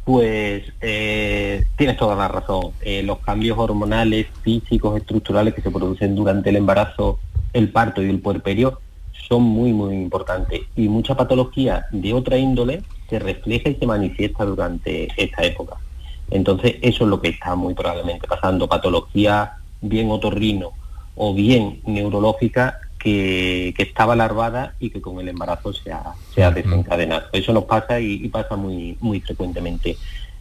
Pues eh, tienes toda la razón. Eh, los cambios hormonales, físicos, estructurales que se producen durante el embarazo, el parto y el puerperio son muy, muy importantes. Y mucha patología de otra índole se refleja y se manifiesta durante esta época. Entonces, eso es lo que está muy probablemente pasando. Patología bien otorrino o bien neurológica que, estaba larvada y que con el embarazo se ha, se ha desencadenado. Eso nos pasa y, pasa muy, muy frecuentemente.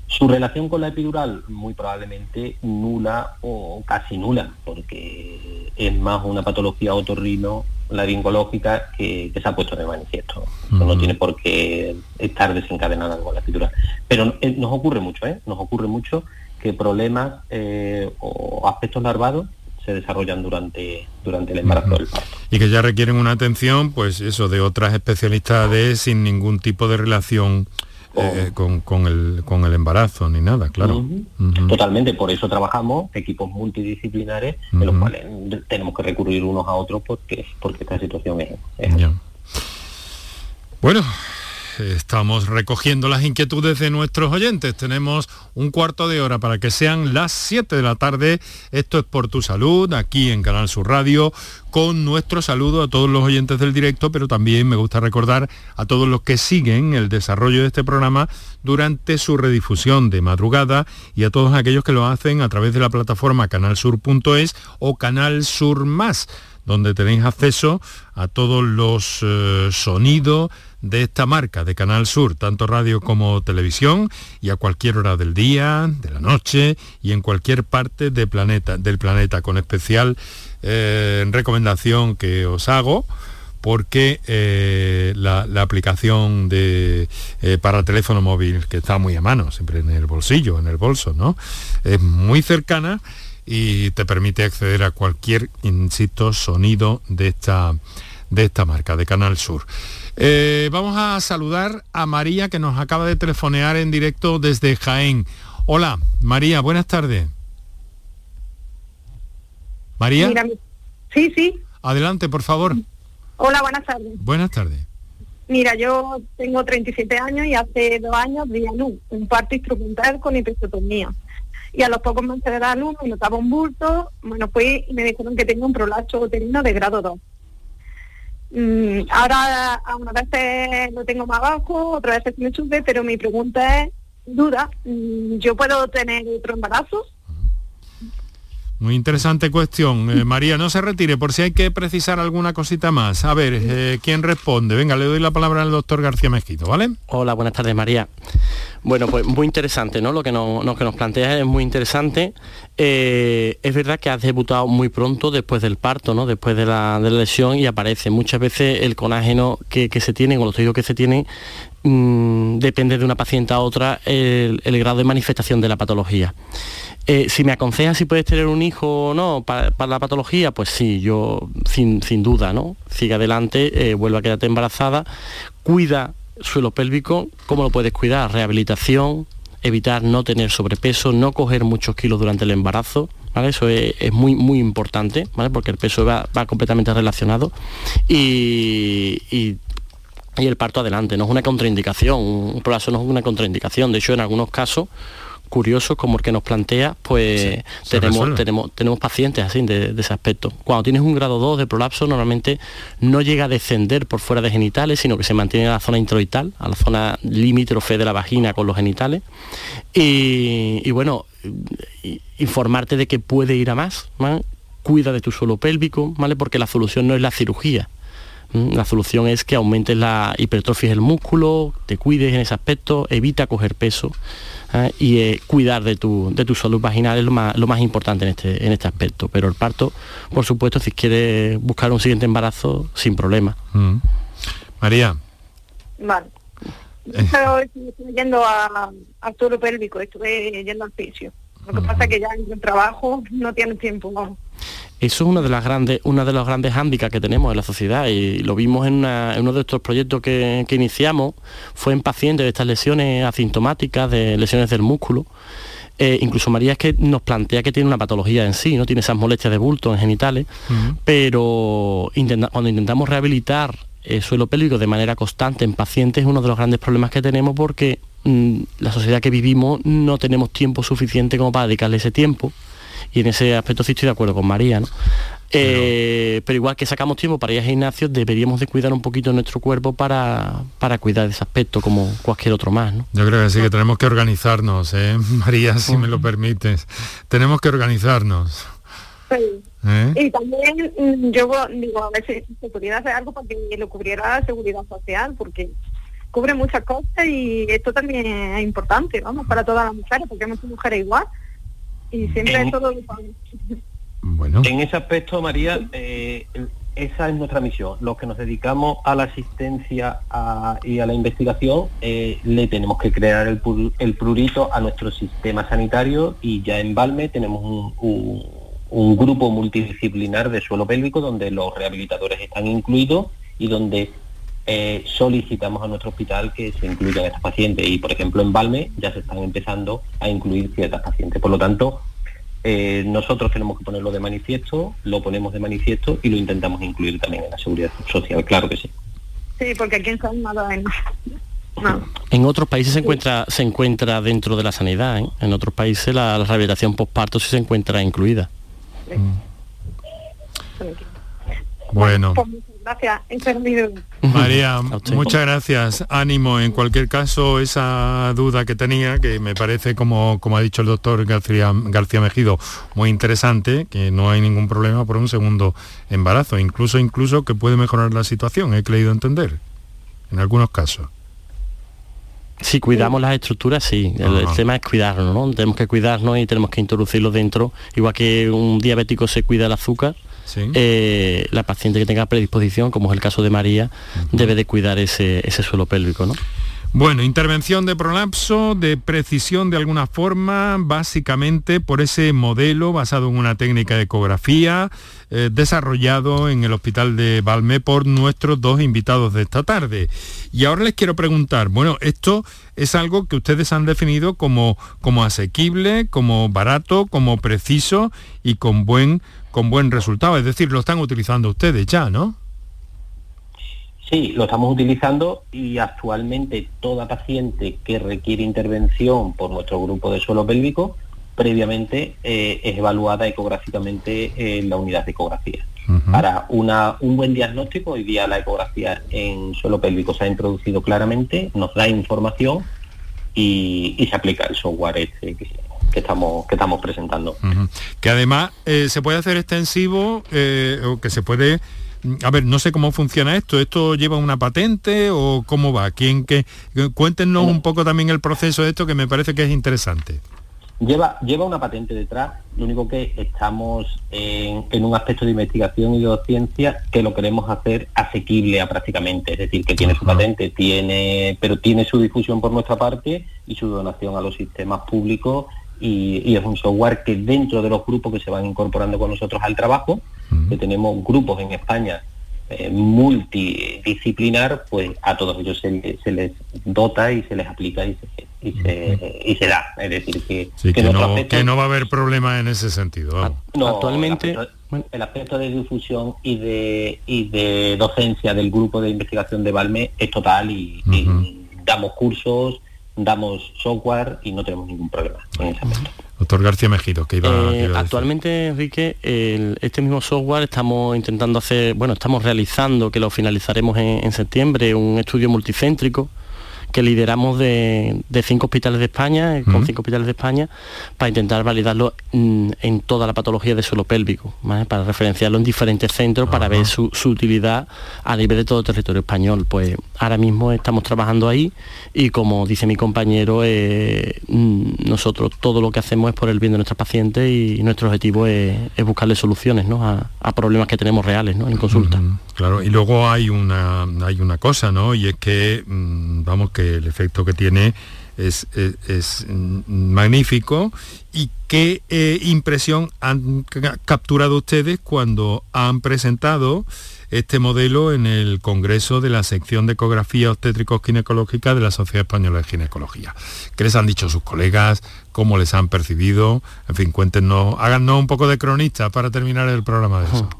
Su relación con la epidural, muy probablemente nula o casi nula, porque es más una patología otorrino laringológica que, que se ha puesto de manifiesto. No tiene por qué estar desencadenada con la epidural. Pero eh, nos ocurre mucho, ¿eh? Nos ocurre mucho que problemas eh, o aspectos larvados se desarrollan durante, durante el embarazo del parto. Y que ya requieren una atención, pues eso, de otras especialidades sin ningún tipo de relación eh, con, el, con el embarazo ni nada, claro. Totalmente, por eso trabajamos equipos multidisciplinares en los cuales tenemos que recurrir unos a otros porque, porque esta situación es... Bueno, estamos recogiendo las inquietudes de nuestros oyentes. Tenemos un cuarto de hora para que sean las 7 de la tarde. Esto es por tu salud, aquí en Canal Sur Radio, con nuestro saludo a todos los oyentes del directo, pero también me gusta recordar a todos los que siguen el desarrollo de este programa durante su redifusión de madrugada y a todos aquellos que lo hacen a través de la plataforma canalsur.es o Canal Sur Más donde tenéis acceso a todos los eh, sonidos de esta marca de Canal Sur, tanto radio como televisión, y a cualquier hora del día, de la noche y en cualquier parte del planeta, del planeta con especial eh, recomendación que os hago porque eh, la, aplicación de, para teléfono móvil, que está muy a mano, siempre en el bolsillo, en el bolso, ¿no? Es muy cercana y te permite acceder a cualquier, insisto, sonido de esta, de esta marca, de Canal Sur. Eh, vamos a saludar a María que nos acaba de telefonear en directo desde Jaén. Hola, María, buenas tardes. María. sí, sí. Adelante, por favor. Hola, buenas tardes. Buenas tardes. Mira, yo tengo 37 años y hace dos años di a luz un parto instrumental con episiotomía y a los pocos meses de dar luz me notaba un bulto, bueno, pues me dijeron que tengo un prolapso uterino de grado 2. Mm, ahora una veces lo tengo más bajo, otras veces me sube, pero mi pregunta es, duda, mm, ¿yo puedo tener otro embarazo? Muy interesante cuestión. Eh, María, no se retire por si hay que precisar alguna cosita más. A ver, eh, ¿quién responde? Venga, le doy la palabra al doctor García Mezquito, ¿vale? Hola, buenas tardes, María. Bueno, pues muy interesante, ¿no? Lo que, nos, que nos plantea es muy interesante. Eh, es verdad que has debutado muy pronto después del parto, ¿no? Después de la, lesión y aparece. Muchas veces el conágeno que, se tiene, con los tejidos que se tienen, mm, depende de una paciente a otra el grado de manifestación de la patología. Eh, si me aconsejas si puedes tener un hijo o no para, la patología, pues sí, yo sin, duda, ¿no? Sigue adelante, eh, a quedarte embarazada, cuida suelo pélvico, ¿cómo lo puedes cuidar? Rehabilitación, evitar no tener sobrepeso, no coger muchos kilos durante el embarazo, ¿vale? Eso es, muy, muy importante, ¿vale? Porque el peso va, completamente relacionado y, el parto adelante, no es una contraindicación, un prolapso no es una contraindicación, de hecho en algunos casos curiosos como el que nos plantea, pues tenemos, tenemos, tenemos pacientes así de, ese aspecto. Cuando tienes un grado 2 de prolapso, normalmente no llega a descender por fuera de genitales, sino que se mantiene en la zona introital, a la zona limítrofe de la vagina con los genitales. Y, bueno, informarte de que puede ir a más, cuida de tu suelo pélvico, ¿vale? Porque la solución no es la cirugía. La solución es que aumentes la hipertrofia del músculo, te cuides en ese aspecto, evita coger peso ¿eh? y eh, cuidar de tu, de tu salud vaginal es lo más, lo más importante en este, en este aspecto. Pero el parto, por supuesto, si quieres buscar un siguiente embarazo, sin problema. Mm. María. Vale. Eh. estoy yendo a, a suelo pélvico, estuve yendo al fisio. Lo que pasa es que ya en el trabajo no tiene tiempo. Eso es una de las grandes, una de los grandes hándicaps que tenemos en la sociedad y lo vimos en, uno de estos proyectos que, iniciamos, fue en pacientes de estas lesiones asintomáticas, de lesiones del músculo. Eh, incluso María es que nos plantea que tiene una patología en sí, no tiene esas molestias de bulto en genitales, pero cuando intentamos rehabilitar el suelo pélvico de manera constante en pacientes es uno de los grandes problemas que tenemos porque mm, la sociedad que vivimos no tenemos tiempo suficiente como para dedicarle ese tiempo y en ese aspecto sí estoy de acuerdo con María, ¿no? Eh, pero igual que sacamos tiempo para ir a gimnasio, deberíamos de cuidar un poquito nuestro cuerpo para, para cuidar de ese aspecto como cualquier otro más. ¿no? Yo creo que sí, que tenemos que organizarnos, ¿eh? María, si me lo permites. Tenemos que organizarnos. ¿Eh? Y también mm, yo digo, a ver si se pudiera hacer algo para que lo cubriera la seguridad social, porque cubre muchas cosas y esto también es importante, vamos, para todas las mujeres, porque muchas mujeres igual y siempre en, todo bueno. En ese aspecto, María, eh, esa es nuestra misión. Los que nos dedicamos a la asistencia y a la investigación, eh, le tenemos que crear el, el, prurito a nuestro sistema sanitario y ya en Balme tenemos un, un grupo multidisciplinar de suelo pélvico donde los rehabilitadores están incluidos y donde eh, solicitamos a nuestro hospital que se incluyan estos pacientes y, por ejemplo, en Balme ya se están empezando a incluir ciertas pacientes. Por lo tanto, eh, nosotros tenemos que ponerlo de manifiesto, lo ponemos de manifiesto y lo intentamos incluir también en la seguridad social, claro que sí. Sí, porque aquí en San En otros países se encuentra se encuentra dentro de la sanidad, ¿eh? en otros países la, rehabilitación postparto sí se encuentra incluida. Bueno. Pues gracias, María, muchas gracias. Ánimo. En cualquier caso, esa duda que tenía, que me parece, como, como ha dicho el doctor García, García Mejido, muy interesante, que no hay ningún problema por un segundo embarazo, incluso, incluso que puede mejorar la situación, he creído entender, en algunos casos. Si cuidamos las estructuras, sí. El, tema es cuidarnos, ¿no? Tenemos que cuidarnos y tenemos que introducirlo dentro. Igual que un diabético se cuida el azúcar, eh, la paciente que tenga predisposición, como es el caso de María, debe de cuidar ese, ese suelo pélvico. ¿no? Bueno, intervención de prolapso, de precisión de alguna forma, básicamente por ese modelo basado en una técnica de ecografía eh, desarrollado en el hospital de Valmé por nuestros dos invitados de esta tarde. Y ahora les quiero preguntar, bueno, esto es algo que ustedes han definido como, como asequible, como barato, como preciso y con buen, con buen resultado. Es decir, lo están utilizando ustedes ya, ¿no? Sí, lo estamos utilizando y actualmente toda paciente que requiere intervención por nuestro grupo de suelo pélvico, previamente eh, es evaluada ecográficamente en la unidad de ecografía. Para una, un buen diagnóstico, hoy día la ecografía en suelo pélvico se ha introducido claramente, nos da información y, se aplica el software este que, estamos, que estamos presentando. Que además eh, se puede hacer extensivo eh, o que se puede a ver, no sé cómo funciona esto. ¿Esto lleva una patente o cómo va? ¿Quién que cuéntenos un poco también el proceso de esto que me parece que es interesante. Lleva, lleva una patente detrás, lo único que estamos en, un aspecto de investigación y de ciencia que lo queremos hacer asequible a prácticamente, es decir, que tiene su patente, tiene, pero tiene su difusión por nuestra parte y su donación a los sistemas públicos y, es un software que dentro de los grupos que se van incorporando con nosotros al trabajo, que tenemos grupos en España eh, multidisciplinar, pues a todos ellos se, les dota y se les aplica y se, y se, y se da. Es decir, que, que, no, va a haber problema en ese sentido. Actualmente... El aspecto, de difusión y de, y de docencia del grupo de investigación de Balme es total y, damos cursos, damos software y no tenemos ningún problema en ese aspecto. Doctor García Mejido, que iba, eh, Actualmente, Enrique, este mismo software estamos intentando hacer, bueno, estamos realizando, que lo finalizaremos en septiembre, un estudio multicéntrico que lideramos de, cinco hospitales de España, eh, con cinco hospitales de España, para intentar validarlo en, toda la patología de suelo pélvico, para referenciarlo en diferentes centros, para ver su, utilidad a nivel de todo el territorio español. Pues ahora mismo estamos trabajando ahí y como dice mi compañero, eh, mm, nosotros todo lo que hacemos es por el bien de nuestros pacientes y nuestro objetivo es, buscarle soluciones a, problemas que tenemos reales en consulta. claro, y luego hay una, hay una cosa, ¿no? Y es que, mm, vamos, que el efecto que tiene es, magnífico y qué eh, impresión han capturado ustedes cuando han presentado este modelo en el Congreso de la sección de ecografía obstétrico-ginecológica de la Sociedad Española de Ginecología. ¿Qué les han dicho sus colegas? ¿Cómo les han percibido? En fin, cuéntenos, háganos un poco de cronista para terminar el programa de eso.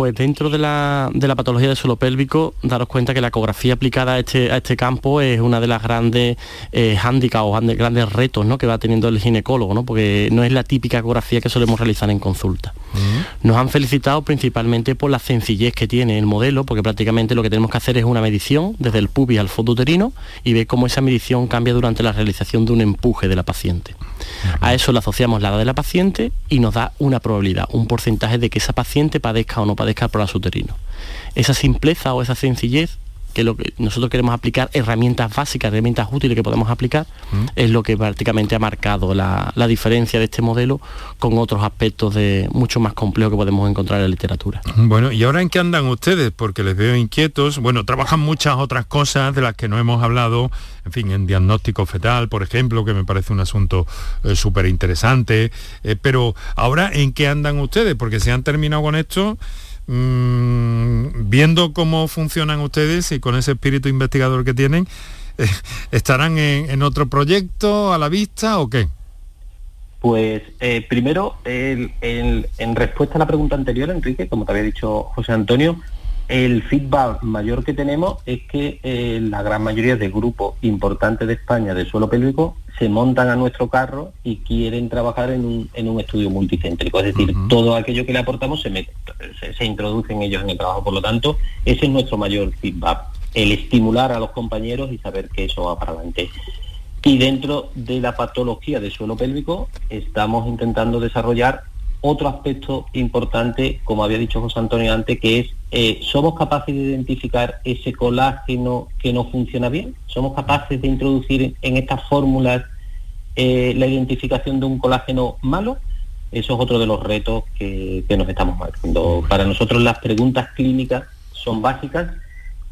Pues dentro de la, patología del suelo pélvico, daros cuenta que la ecografía aplicada a este, a este campo es una de las grandes eh, o grandes retos ¿no? que va teniendo el ginecólogo, ¿no? porque no es la típica ecografía que solemos realizar en consulta. Mm. Nos han felicitado principalmente por la sencillez que tiene el modelo, porque prácticamente lo que tenemos que hacer es una medición desde el pubis al fondo uterino y ver cómo esa medición cambia durante la realización de un empuje de la paciente. A eso le asociamos la edad de la paciente y nos da una probabilidad, un porcentaje de que esa paciente padezca o no padezca el prolazo uterino. Esa simpleza o esa sencillez que lo que nosotros queremos aplicar, herramientas básicas, herramientas útiles que podemos aplicar, mm. es lo que prácticamente ha marcado la, diferencia de este modelo con otros aspectos de mucho más complejos que podemos encontrar en la literatura. Bueno, ¿y ahora en qué andan ustedes? Porque les veo inquietos. Bueno, trabajan muchas otras cosas de las que no hemos hablado, en fin, en diagnóstico fetal, por ejemplo, que me parece un asunto eh, súper interesante. Eh, pero ahora, ¿en qué andan ustedes? Porque si han terminado con esto... Mm, viendo cómo funcionan ustedes y con ese espíritu investigador que tienen, eh, ¿estarán en, otro proyecto a la vista o qué? Pues eh, primero, en respuesta a la pregunta anterior, Enrique, como te había dicho José Antonio, el feedback mayor que tenemos es que eh, la gran mayoría de grupos importantes de España de suelo pélvico se montan a nuestro carro y quieren trabajar en un, estudio multicéntrico. Es decir, todo aquello que le aportamos se, mete, se, introducen ellos en el trabajo. Por lo tanto, ese es nuestro mayor feedback, el estimular a los compañeros y saber que eso va para adelante. Y dentro de la patología de suelo pélvico estamos intentando desarrollar otro aspecto importante, como había dicho José Antonio antes, que es, eh, ¿somos capaces de identificar ese colágeno que no funciona bien? ¿Somos capaces de introducir en estas fórmulas eh, la identificación de un colágeno malo? Eso es otro de los retos que, nos estamos marcando. Para nosotros las preguntas clínicas son básicas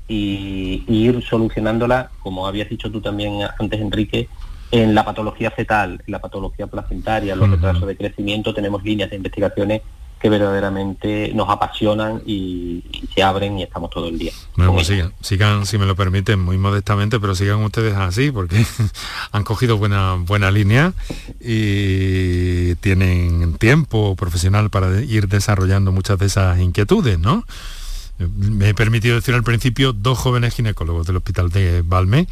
y, y ir solucionándolas, como habías dicho tú también antes, Enrique, en la patología fetal, en la patología placentaria, en los retrasos de crecimiento, tenemos líneas de investigaciones que verdaderamente nos apasionan y, se abren y estamos todo el día. Bueno, pues sigan, sigan, si me lo permiten, muy modestamente, pero sigan ustedes así, porque han cogido buena, buena línea y tienen tiempo profesional para ir desarrollando muchas de esas inquietudes, ¿no? Me he permitido decir al principio dos jóvenes ginecólogos del Hospital de Valme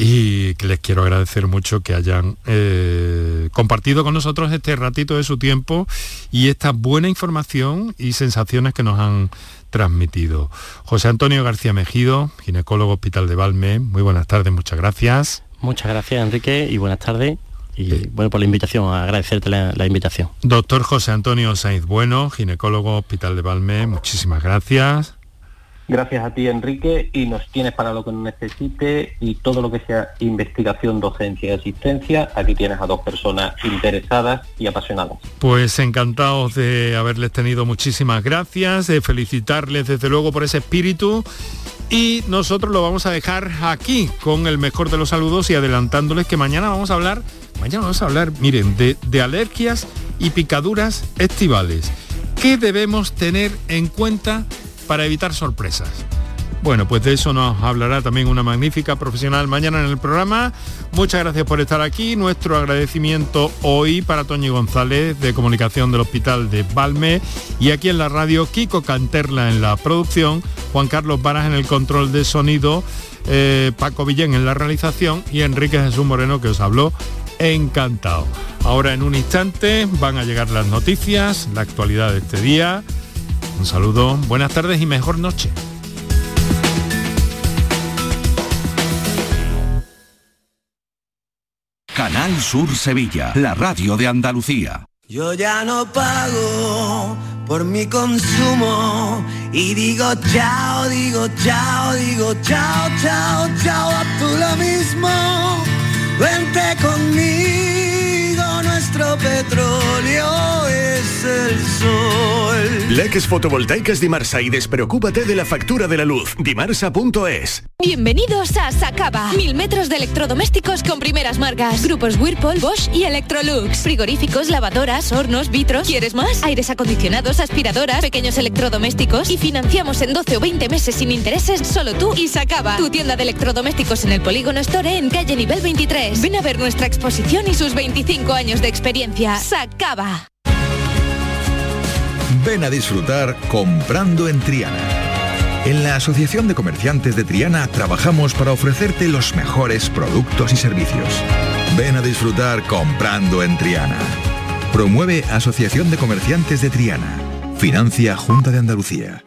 y que les quiero agradecer mucho que hayan eh, compartido con nosotros este ratito de su tiempo y esta buena información y sensaciones que nos han transmitido. José Antonio García Mejido, ginecólogo Hospital de Valme, muy buenas tardes, muchas gracias. Muchas gracias Enrique y buenas tardes. Y bueno, por la invitación, agradecerte la, la, invitación. Doctor José Antonio Sainz Bueno, ginecólogo Hospital de Valme, muchísimas gracias. Gracias a ti, Enrique, y nos tienes para lo que necesite y todo lo que sea investigación, docencia y asistencia. Aquí tienes a dos personas interesadas y apasionadas. Pues encantados de haberles tenido. Muchísimas gracias, de felicitarles desde luego por ese espíritu. Y nosotros lo vamos a dejar aquí con el mejor de los saludos y adelantándoles que mañana vamos a hablar, mañana vamos a hablar, miren, de alergias y picaduras estivales. ¿Qué debemos tener en cuenta? Para evitar sorpresas. Bueno, pues de eso nos hablará también una magnífica profesional mañana en el programa. Muchas gracias por estar aquí. Nuestro agradecimiento hoy para Toño González de Comunicación del Hospital de Balme y aquí en la radio Kiko Canterla en la producción, Juan Carlos Varas en el control de sonido, eh, Paco Villén en la realización y Enrique Jesús Moreno que os habló encantado. Ahora en un instante van a llegar las noticias, la actualidad de este día. Un saludo, buenas tardes y mejor noche. Canal Sur Sevilla, la radio de Andalucía. Yo ya no pago por mi consumo y digo chao, digo chao, digo chao, chao, chao, a tú lo mismo. Vente conmigo, nuestro petróleo es el sol. Leques fotovoltaicas Dimarsa y despreocúpate de la factura de la luz. Dimarsa.es Bienvenidos a Sacaba. Mil metros de electrodomésticos con primeras marcas. Grupos Whirlpool, Bosch y Electrolux. Frigoríficos, lavadoras, hornos, vitros. ¿Quieres más? Aires acondicionados, aspiradoras, pequeños electrodomésticos. Y financiamos en 12 o 20 meses sin intereses solo tú y Sacaba. Tu tienda de electrodomésticos en el Polígono Store en calle nivel 23. Ven a ver nuestra exposición y sus 25 años de Ven a disfrutar comprando en Triana. En la Asociación de Comerciantes de Triana trabajamos para ofrecerte los mejores productos y servicios. Ven a disfrutar comprando en Triana. Promueve Asociación de Comerciantes de Triana. Financia Junta de Andalucía.